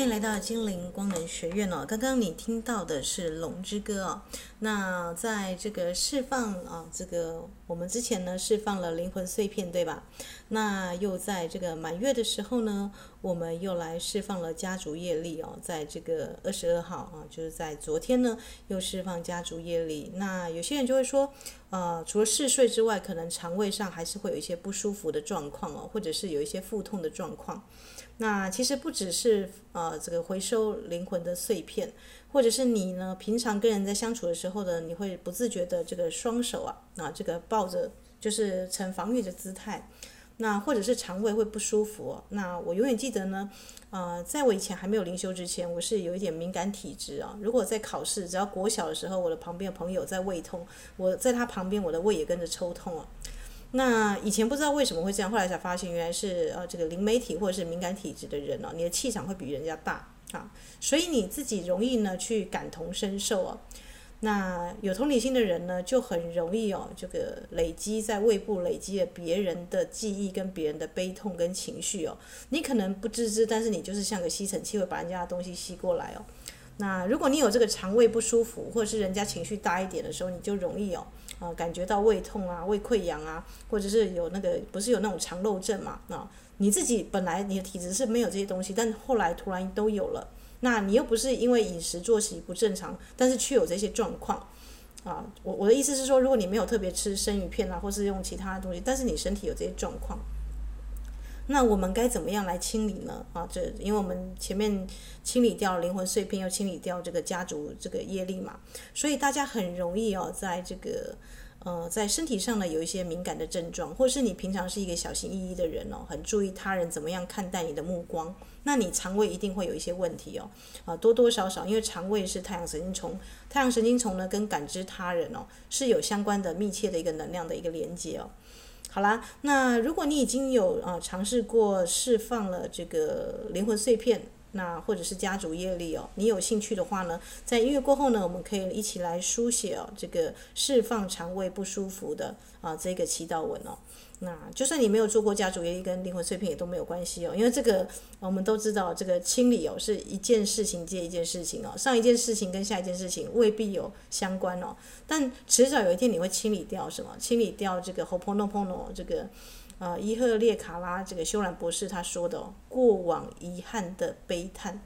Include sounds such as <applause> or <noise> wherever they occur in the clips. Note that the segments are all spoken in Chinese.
欢迎来到精灵光能学院哦，刚刚你听到的是《龙之歌》哦。那在这个释放啊，这个我们之前呢释放了灵魂碎片，对吧？那又在这个满月的时候呢，我们又来释放了家族业力哦。在这个二十二号啊，就是在昨天呢，又释放家族业力。那有些人就会说，呃，除了嗜睡之外，可能肠胃上还是会有一些不舒服的状况哦，或者是有一些腹痛的状况。那其实不只是呃这个回收灵魂的碎片，或者是你呢平常跟人在相处的时候呢，你会不自觉的这个双手啊啊这个抱着就是呈防御的姿态，那或者是肠胃会不舒服。那我永远记得呢，呃，在我以前还没有灵修之前，我是有一点敏感体质啊。如果在考试，只要国小的时候，我的旁边的朋友在胃痛，我在他旁边，我的胃也跟着抽痛啊。那以前不知道为什么会这样，后来才发现原来是呃这个灵媒体或者是敏感体质的人哦，你的气场会比人家大啊，所以你自己容易呢去感同身受哦。那有同理心的人呢，就很容易哦这个累积在胃部累积了别人的记忆跟别人的悲痛跟情绪哦，你可能不自知，但是你就是像个吸尘器，会把人家的东西吸过来哦。那如果你有这个肠胃不舒服，或者是人家情绪大一点的时候，你就容易哦。啊、感觉到胃痛啊、胃溃疡啊，或者是有那个不是有那种肠漏症嘛？啊，你自己本来你的体质是没有这些东西，但后来突然都有了，那你又不是因为饮食作息不正常，但是却有这些状况啊。我我的意思是说，如果你没有特别吃生鱼片啊，或是用其他的东西，但是你身体有这些状况。那我们该怎么样来清理呢？啊，这因为我们前面清理掉灵魂碎片，又清理掉这个家族这个业力嘛，所以大家很容易哦，在这个呃，在身体上呢有一些敏感的症状，或是你平常是一个小心翼翼的人哦，很注意他人怎么样看待你的目光，那你肠胃一定会有一些问题哦，啊，多多少少，因为肠胃是太阳神经丛，太阳神经丛呢跟感知他人哦是有相关的密切的一个能量的一个连接哦。好啦，那如果你已经有啊尝试过释放了这个灵魂碎片，那或者是家族业力哦，你有兴趣的话呢，在音乐过后呢，我们可以一起来书写哦这个释放肠胃不舒服的啊这个祈祷文哦。那就算你没有做过家族业力跟灵魂碎片也都没有关系哦，因为这个我们都知道，这个清理哦是一件事情接一件事情哦，上一件事情跟下一件事情未必有相关哦，但迟早有一天你会清理掉什么？清理掉这个 ho ponopono 这个呃伊赫列卡拉这个修兰博士他说的哦，过往遗憾的悲叹，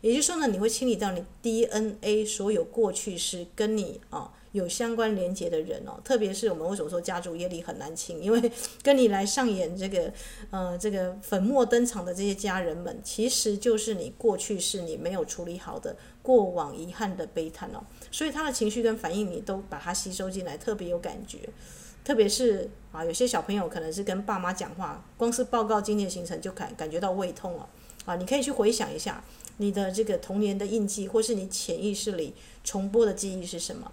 也就是说呢，你会清理到你 DNA 所有过去式跟你啊。有相关连接的人哦，特别是我们为什么说家族业力很难清？因为 <laughs> 跟你来上演这个，呃，这个粉墨登场的这些家人们，其实就是你过去是你没有处理好的过往遗憾的悲叹哦。所以他的情绪跟反应，你都把它吸收进来，特别有感觉。特别是啊，有些小朋友可能是跟爸妈讲话，光是报告今天的行程就感感觉到胃痛了啊。你可以去回想一下你的这个童年的印记，或是你潜意识里重播的记忆是什么。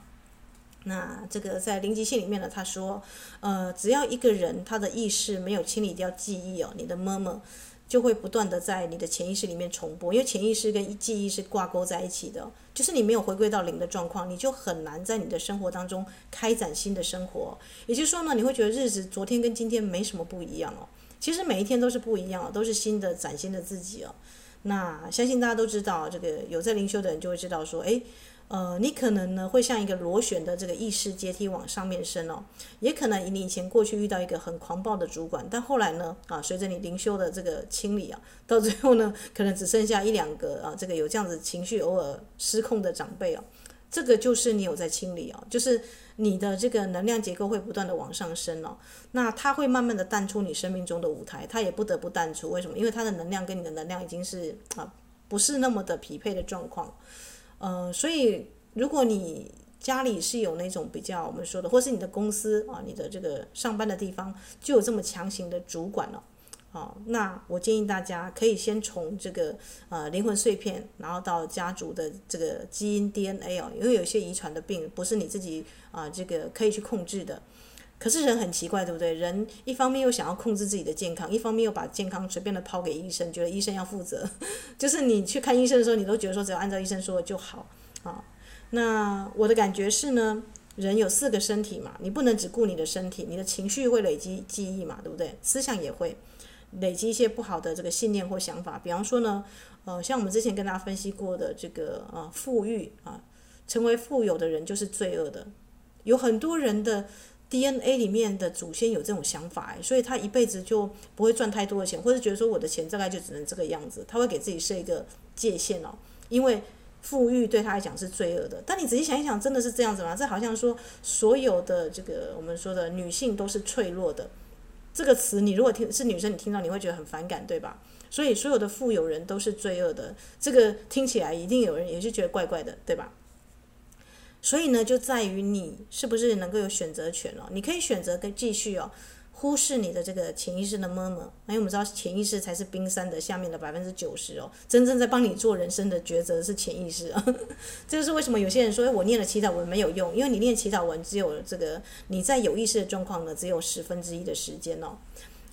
那这个在灵极性里面呢，他说，呃，只要一个人他的意识没有清理掉记忆哦，你的妈妈就会不断的在你的潜意识里面重播，因为潜意识跟记忆是挂钩在一起的，就是你没有回归到零的状况，你就很难在你的生活当中开展新的生活。也就是说呢，你会觉得日子昨天跟今天没什么不一样哦，其实每一天都是不一样，都是新的崭新的自己哦。那相信大家都知道，这个有在灵修的人就会知道说，诶。呃，你可能呢会像一个螺旋的这个意识阶梯往上面升哦，也可能你以前过去遇到一个很狂暴的主管，但后来呢啊，随着你灵修的这个清理啊，到最后呢，可能只剩下一两个啊，这个有这样子情绪偶尔失控的长辈哦，这个就是你有在清理哦，就是你的这个能量结构会不断的往上升哦，那它会慢慢的淡出你生命中的舞台，它也不得不淡出，为什么？因为它的能量跟你的能量已经是啊不是那么的匹配的状况。呃，所以如果你家里是有那种比较我们说的，或是你的公司啊，你的这个上班的地方就有这么强行的主管了，啊，那我建议大家可以先从这个呃灵魂碎片，然后到家族的这个基因 DNA 哦，因为有些遗传的病不是你自己啊这个可以去控制的。可是人很奇怪，对不对？人一方面又想要控制自己的健康，一方面又把健康随便的抛给医生，觉得医生要负责。<laughs> 就是你去看医生的时候，你都觉得说只要按照医生说的就好啊。那我的感觉是呢，人有四个身体嘛，你不能只顾你的身体，你的情绪会累积记忆嘛，对不对？思想也会累积一些不好的这个信念或想法。比方说呢，呃，像我们之前跟大家分析过的这个呃富裕啊，成为富有的人就是罪恶的，有很多人的 DNA 里面的祖先有这种想法，所以他一辈子就不会赚太多的钱，或者觉得说我的钱大概就只能这个样子，他会给自己设一个界限哦，因为富裕对他来讲是罪恶的。但你仔细想一想，真的是这样子吗？这好像说所有的这个我们说的女性都是脆弱的，这个词你如果听是女生，你听到你会觉得很反感，对吧？所以所有的富有人都是罪恶的，这个听起来一定有人也是觉得怪怪的，对吧？所以呢，就在于你是不是能够有选择权哦？你可以选择跟继续哦，忽视你的这个潜意识的 murmur，因为我们知道潜意识才是冰山的下面的百分之九十哦，真正在帮你做人生的抉择是潜意识哦。<laughs> 这就是为什么有些人说我念了祈祷文没有用，因为你念祈祷文只有这个你在有意识的状况呢，只有十分之一的时间哦。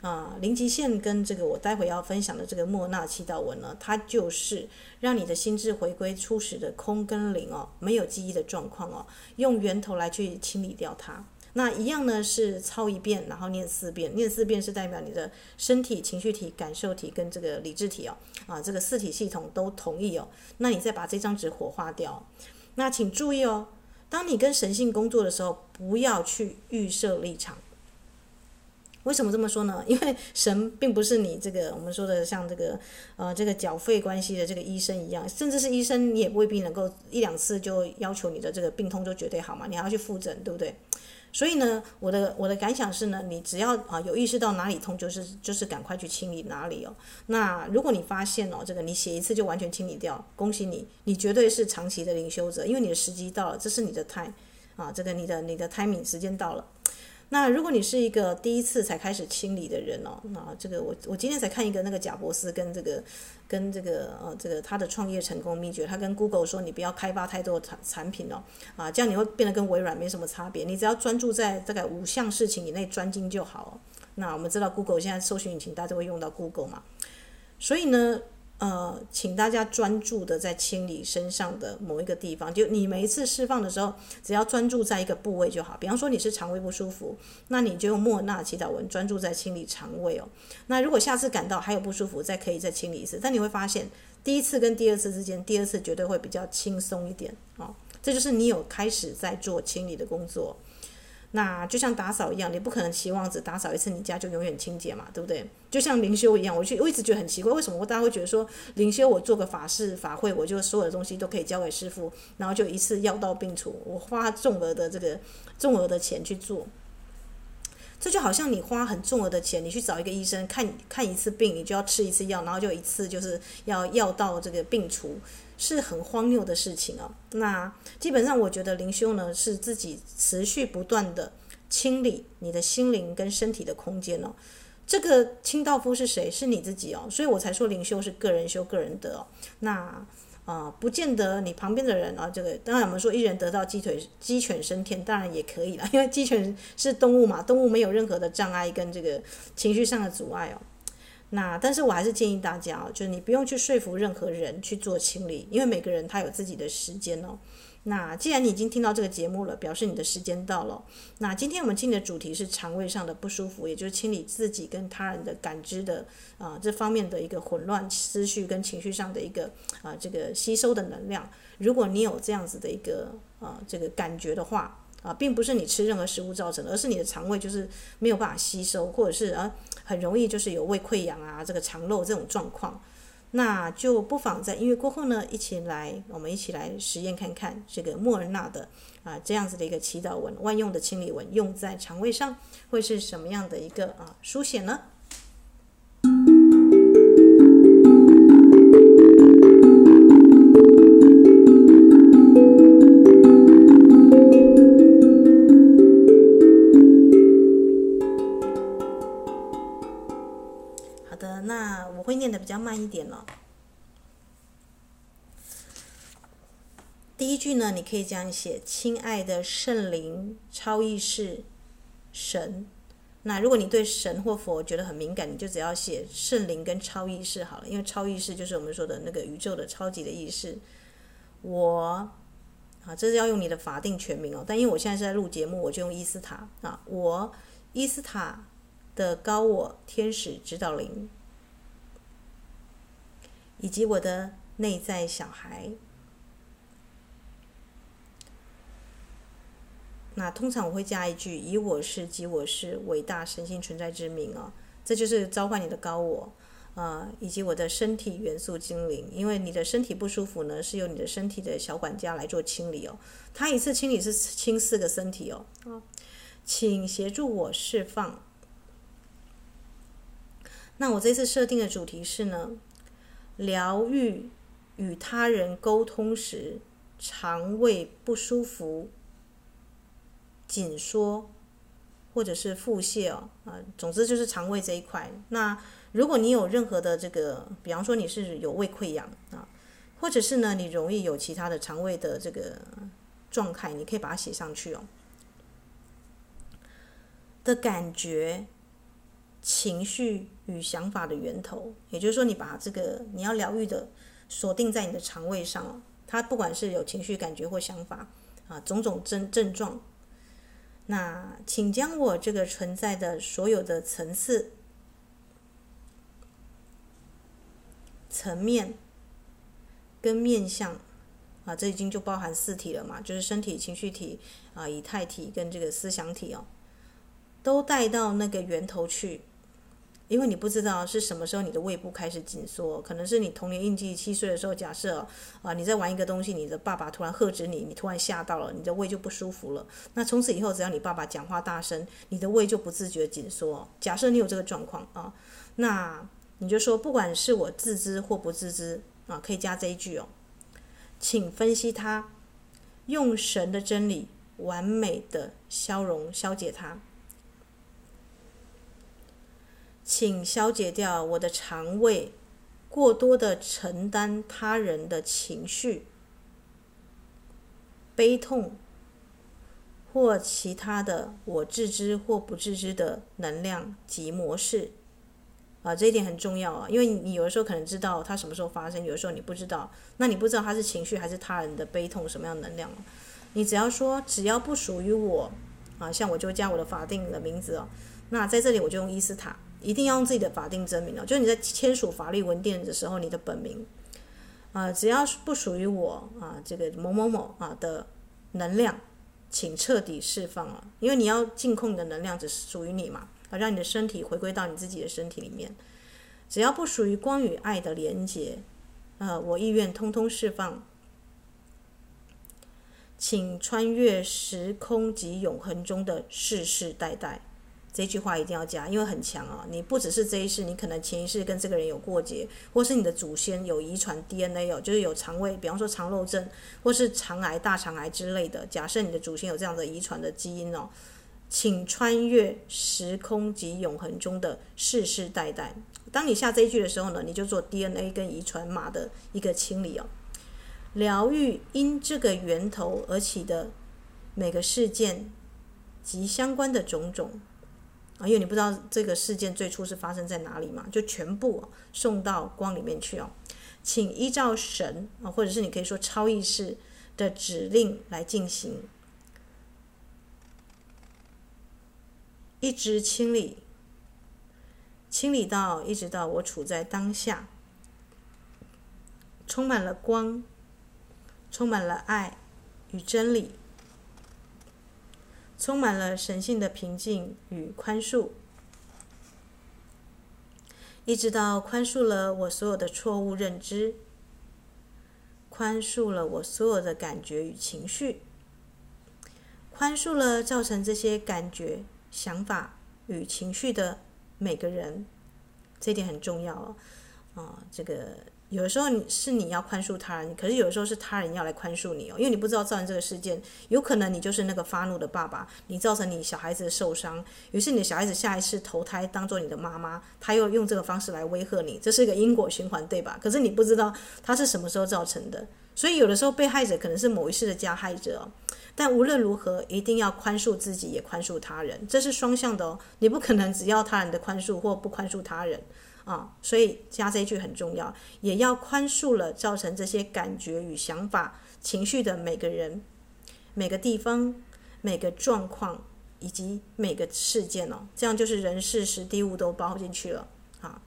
啊，零极限跟这个我待会要分享的这个莫纳祈祷文呢，它就是让你的心智回归初始的空跟零哦，没有记忆的状况哦，用源头来去清理掉它。那一样呢是抄一遍，然后念四遍，念四遍是代表你的身体、情绪体、感受体跟这个理智体哦，啊，这个四体系统都同意哦。那你再把这张纸火化掉。那请注意哦，当你跟神性工作的时候，不要去预设立场。为什么这么说呢？<laughs> 因为神并不是你这个我们说的像这个呃这个缴费关系的这个医生一样，甚至是医生你也未必能够一两次就要求你的这个病痛就绝对好嘛，你还要去复诊，对不对？所以呢，我的我的感想是呢，你只要啊有意识到哪里痛，就是就是赶快去清理哪里哦。那如果你发现哦这个你写一次就完全清理掉，恭喜你，你绝对是长期的灵修者，因为你的时机到了，这是你的 time 啊，这个你的你的 timing 时间到了。那如果你是一个第一次才开始清理的人哦，那这个我我今天才看一个那个贾伯斯跟这个跟这个呃这个他的创业成功秘诀，他跟 Google 说，你不要开发太多产产品哦，啊这样你会变得跟微软没什么差别，你只要专注在大概五项事情以内专精就好。那我们知道 Google 现在搜寻引擎大家都会用到 Google 嘛，所以呢。呃，请大家专注的在清理身上的某一个地方，就你每一次释放的时候，只要专注在一个部位就好。比方说你是肠胃不舒服，那你就用莫那祈祷文专注在清理肠胃哦。那如果下次感到还有不舒服，再可以再清理一次。但你会发现，第一次跟第二次之间，第二次绝对会比较轻松一点哦。这就是你有开始在做清理的工作。那就像打扫一样，你不可能期望只打扫一次，你家就永远清洁嘛，对不对？就像灵修一样，我去我一直觉得很奇怪，为什么大家会觉得说灵修我做个法事法会，我就所有的东西都可以交给师父，然后就一次药到病除，我花重额的这个重额的钱去做，这就好像你花很重额的钱，你去找一个医生看看一次病，你就要吃一次药，然后就一次就是要药到这个病除。是很荒谬的事情哦。那基本上，我觉得灵修呢，是自己持续不断的清理你的心灵跟身体的空间哦。这个清道夫是谁？是你自己哦。所以我才说灵修是个人修个人得哦。那啊、呃，不见得你旁边的人啊，这个当然我们说一人得道鸡腿鸡犬升天，当然也可以了，<laughs> 因为鸡犬是动物嘛，动物没有任何的障碍跟这个情绪上的阻碍哦。那但是我还是建议大家哦，就是你不用去说服任何人去做清理，因为每个人他有自己的时间哦。那既然你已经听到这个节目了，表示你的时间到了。那今天我们进的主题是肠胃上的不舒服，也就是清理自己跟他人的感知的啊这方面的一个混乱思绪跟情绪上的一个啊这个吸收的能量。如果你有这样子的一个啊这个感觉的话。啊，并不是你吃任何食物造成的，而是你的肠胃就是没有办法吸收，或者是啊很容易就是有胃溃疡啊，这个肠漏这种状况，那就不妨在音乐过后呢，一起来我们一起来实验看看这个莫尔纳的啊这样子的一个祈祷文，万用的清理文，用在肠胃上会是什么样的一个啊书写呢？你可以这样写：“亲爱的圣灵、超意识、神。”那如果你对神或佛觉得很敏感，你就只要写圣灵跟超意识好了，因为超意识就是我们说的那个宇宙的超级的意识。我啊，这是要用你的法定全名哦。但因为我现在是在录节目，我就用伊斯塔啊。我伊斯塔的高我天使指导灵。以及我的内在小孩。那通常我会加一句“以我是及我是伟大神性存在之名”哦，这就是召唤你的高我，呃，以及我的身体元素精灵。因为你的身体不舒服呢，是由你的身体的小管家来做清理哦。他一次清理是清四个身体哦。啊，请协助我释放。那我这次设定的主题是呢，疗愈与他人沟通时肠胃不舒服。紧缩，或者是腹泻哦，啊，总之就是肠胃这一块。那如果你有任何的这个，比方说你是有胃溃疡啊，或者是呢你容易有其他的肠胃的这个状态，你可以把它写上去哦。的感觉、情绪与想法的源头，也就是说，你把这个你要疗愈的锁定在你的肠胃上哦，它不管是有情绪、感觉或想法啊，种种症症状。那请将我这个存在的所有的层次、层面跟面相啊，这已经就包含四体了嘛，就是身体、情绪体啊、以太体跟这个思想体哦，都带到那个源头去。因为你不知道是什么时候你的胃部开始紧缩，可能是你童年印记七岁的时候，假设啊你在玩一个东西，你的爸爸突然喝止你，你突然吓到了，你的胃就不舒服了。那从此以后，只要你爸爸讲话大声，你的胃就不自觉紧缩。假设你有这个状况啊，那你就说，不管是我自知或不自知啊，可以加这一句哦，请分析它，用神的真理完美的消融消解它。请消解掉我的肠胃过多的承担他人的情绪、悲痛或其他的我自知或不自知的能量及模式。啊，这一点很重要啊，因为你有的时候可能知道它什么时候发生，有的时候你不知道，那你不知道它是情绪还是他人的悲痛什么样的能量，你只要说只要不属于我啊，像我就加我的法定的名字哦，那在这里我就用伊斯塔。一定要用自己的法定真名哦，就是你在签署法律文件的时候，你的本名，啊、只要是不属于我啊，这个某某某啊的能量，请彻底释放啊，因为你要净空你的能量，只属于你嘛，啊，让你的身体回归到你自己的身体里面。只要不属于光与爱的连接，呃，我意愿通通释放，请穿越时空及永恒中的世世代代。这句话一定要加，因为很强啊！你不只是这一世，你可能前一世跟这个人有过节，或是你的祖先有遗传 DNA 有，就是有肠胃，比方说肠漏症，或是肠癌、大肠癌之类的。假设你的祖先有这样的遗传的基因哦，请穿越时空及永恒中的世世代代。当你下这一句的时候呢，你就做 DNA 跟遗传码的一个清理哦，疗愈因这个源头而起的每个事件及相关的种种。因为你不知道这个事件最初是发生在哪里嘛，就全部送到光里面去哦。请依照神啊，或者是你可以说超意识的指令来进行，一直清理，清理到一直到我处在当下，充满了光，充满了爱与真理。充满了神性的平静与宽恕，一直到宽恕了我所有的错误认知，宽恕了我所有的感觉与情绪，宽恕了造成这些感觉、想法与情绪的每个人，这点很重要哦。啊，这个。有的时候是你要宽恕他人，可是有的时候是他人要来宽恕你哦，因为你不知道造成这个事件，有可能你就是那个发怒的爸爸，你造成你小孩子受伤，于是你的小孩子下一次投胎当做你的妈妈，他又用这个方式来威吓你，这是一个因果循环，对吧？可是你不知道他是什么时候造成的，所以有的时候被害者可能是某一世的加害者哦，但无论如何，一定要宽恕自己，也宽恕他人，这是双向的哦，你不可能只要他人的宽恕或不宽恕他人。啊，所以加这一句很重要，也要宽恕了造成这些感觉与想法、情绪的每个人、每个地方、每个状况以及每个事件哦，这样就是人事时地物都包进去了。啊，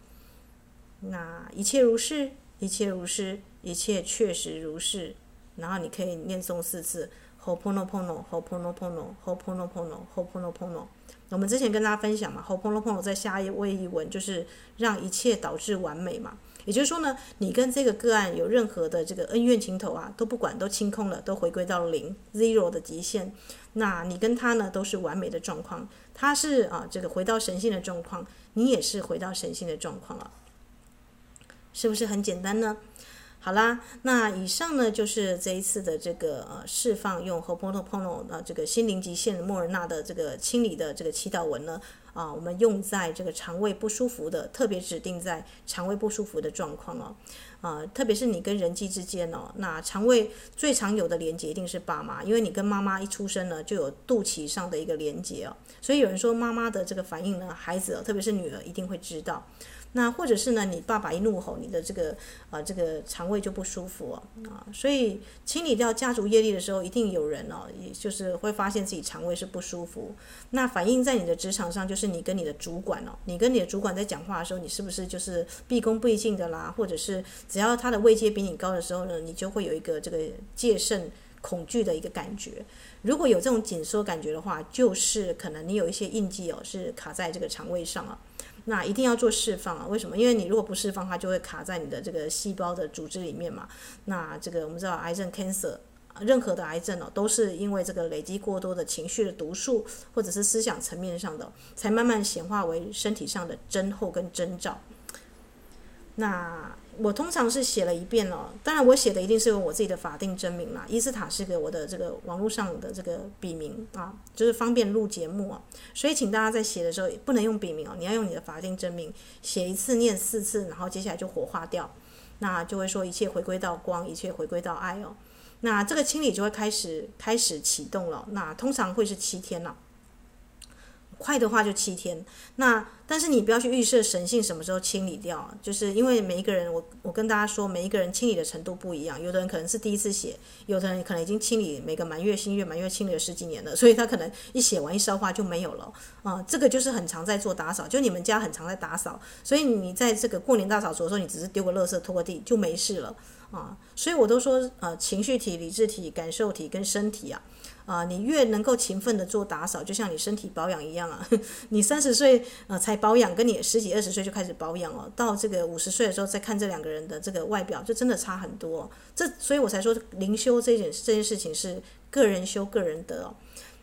那一切如是，一切如是，一切确实如是。然后你可以念诵四次 h o p o n o p o n o h o p o n o p o n o h o p o n o p o n o h o p o n o p o n o。我们之前跟大家分享嘛，Ho'oponopono 在夏威夷文就是让一切导致完美嘛。也就是说呢，你跟这个个案有任何的这个恩怨情仇啊，都不管，都清空了，都回归到零 zero 的极限。那你跟他呢，都是完美的状况。他是啊，这个回到神性的状况，你也是回到神性的状况了，是不是很简单呢？好啦，那以上呢就是这一次的这个呃释放用 Ho'oponopono 呃这个心灵极限莫尔纳的这个清理的这个祈祷文呢。啊，我们用在这个肠胃不舒服的，特别指定在肠胃不舒服的状况哦，啊，特别是你跟人际之间哦，那肠胃最常有的连接一定是爸妈，因为你跟妈妈一出生呢就有肚脐上的一个连接哦，所以有人说妈妈的这个反应呢，孩子哦，特别是女儿一定会知道。那或者是呢，你爸爸一怒吼，你的这个呃这个肠胃就不舒服哦，啊，所以清理掉家族业力的时候，一定有人哦，也就是会发现自己肠胃是不舒服。那反映在你的职场上，就是你跟你的主管哦，你跟你的主管在讲话的时候，你是不是就是毕恭毕敬的啦？或者是只要他的位阶比你高的时候呢，你就会有一个这个戒慎恐惧的一个感觉。如果有这种紧缩感觉的话，就是可能你有一些印记哦，是卡在这个肠胃上啊。那一定要做释放啊！为什么？因为你如果不释放，它就会卡在你的这个细胞的组织里面嘛。那这个我们知道，癌症 （cancer） 任何的癌症哦，都是因为这个累积过多的情绪的毒素，或者是思想层面上的，才慢慢显化为身体上的征候跟征兆。那。我通常是写了一遍哦，当然我写的一定是有我自己的法定真名啦。伊斯塔是个我的这个网络上的这个笔名啊，就是方便录节目啊。所以请大家在写的时候不能用笔名哦，你要用你的法定真名，写一次念四次，然后接下来就火化掉，那就会说一切回归到光，一切回归到爱哦。那这个清理就会开始开始启动了，那通常会是七天了。快的话就七天，那但是你不要去预设神性什么时候清理掉，就是因为每一个人，我我跟大家说，每一个人清理的程度不一样，有的人可能是第一次写，有的人可能已经清理每个满月、新月、满月清理了十几年了，所以他可能一写完一烧化就没有了啊。这个就是很常在做打扫，就你们家很常在打扫，所以你在这个过年大扫除的时候，你只是丢个垃圾、拖个地就没事了啊。所以我都说，呃，情绪体、理智体、感受体跟身体啊。啊，你越能够勤奋的做打扫，就像你身体保养一样啊。<laughs> 你三十岁呃才保养，跟你十几二十岁就开始保养哦，到这个五十岁的时候再看这两个人的这个外表，就真的差很多。这所以我才说灵修这件这件事情是个人修个人得哦。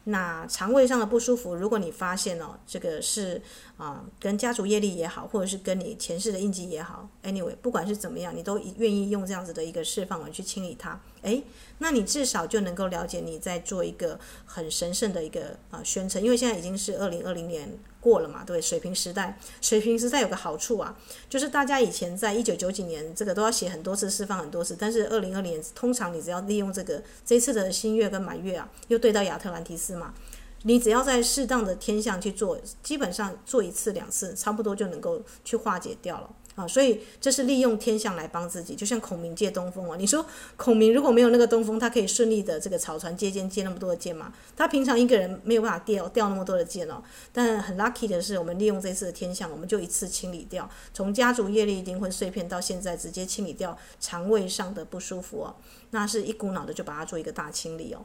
那肠胃上的不舒服，如果你发现哦，这个是啊，跟家族业力也好，或者是跟你前世的印记也好，anyway，不管是怎么样，你都愿意用这样子的一个释放文去清理它，诶，那你至少就能够了解你在做一个很神圣的一个啊宣称，因为现在已经是二零二零年。过了嘛，对，水平时代，水平时代有个好处啊，就是大家以前在一九九几年这个都要写很多次，释放很多次，但是二零二零年通常你只要利用这个这一次的新月跟满月啊，又对到亚特兰提斯嘛，你只要在适当的天象去做，基本上做一次两次，差不多就能够去化解掉了。啊，所以这是利用天象来帮自己，就像孔明借东风啊。你说孔明如果没有那个东风，他可以顺利的这个草船借箭借那么多的箭吗？他平常一个人没有办法掉掉那么多的箭哦。但很 lucky 的是，我们利用这次的天象，我们就一次清理掉，从家族业力灵魂碎片到现在，直接清理掉肠胃上的不舒服哦。那是一股脑的就把它做一个大清理哦。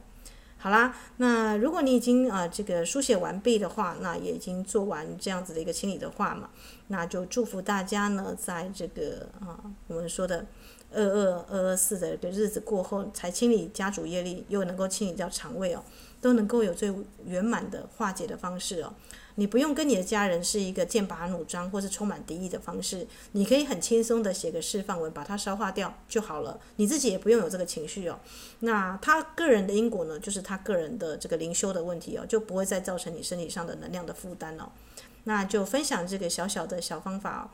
好啦，那如果你已经啊、这个书写完毕的话，那也已经做完这样子的一个清理的话嘛，那就祝福大家呢，在这个啊我们说的二二二二四的一个日子过后，才清理家族业力，又能够清理掉肠胃哦，都能够有最圆满的化解的方式哦。你不用跟你的家人是一个剑拔弩张或是充满敌意的方式，你可以很轻松的写个释放文，把它消化掉就好了。你自己也不用有这个情绪哦。那他个人的因果呢，就是他个人的这个灵修的问题哦，就不会再造成你身体上的能量的负担哦。那就分享这个小小的小方法哦。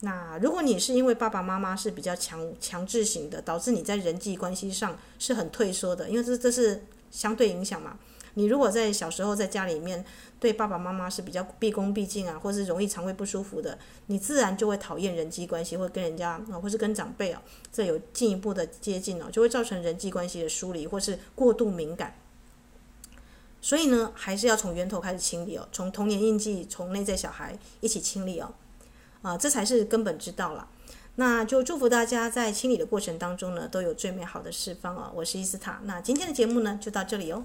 那如果你是因为爸爸妈妈是比较强强制型的，导致你在人际关系上是很退缩的，因为这这是相对影响嘛。你如果在小时候在家里面对爸爸妈妈是比较毕恭毕敬啊，或是容易肠胃不舒服的，你自然就会讨厌人际关系，或跟人家啊，或是跟长辈啊，这有进一步的接近哦，就会造成人际关系的疏离或是过度敏感。所以呢，还是要从源头开始清理哦，从童年印记，从内在小孩一起清理哦，啊，这才是根本之道了。那就祝福大家在清理的过程当中呢，都有最美好的释放哦。我是伊斯塔，那今天的节目呢就到这里哦。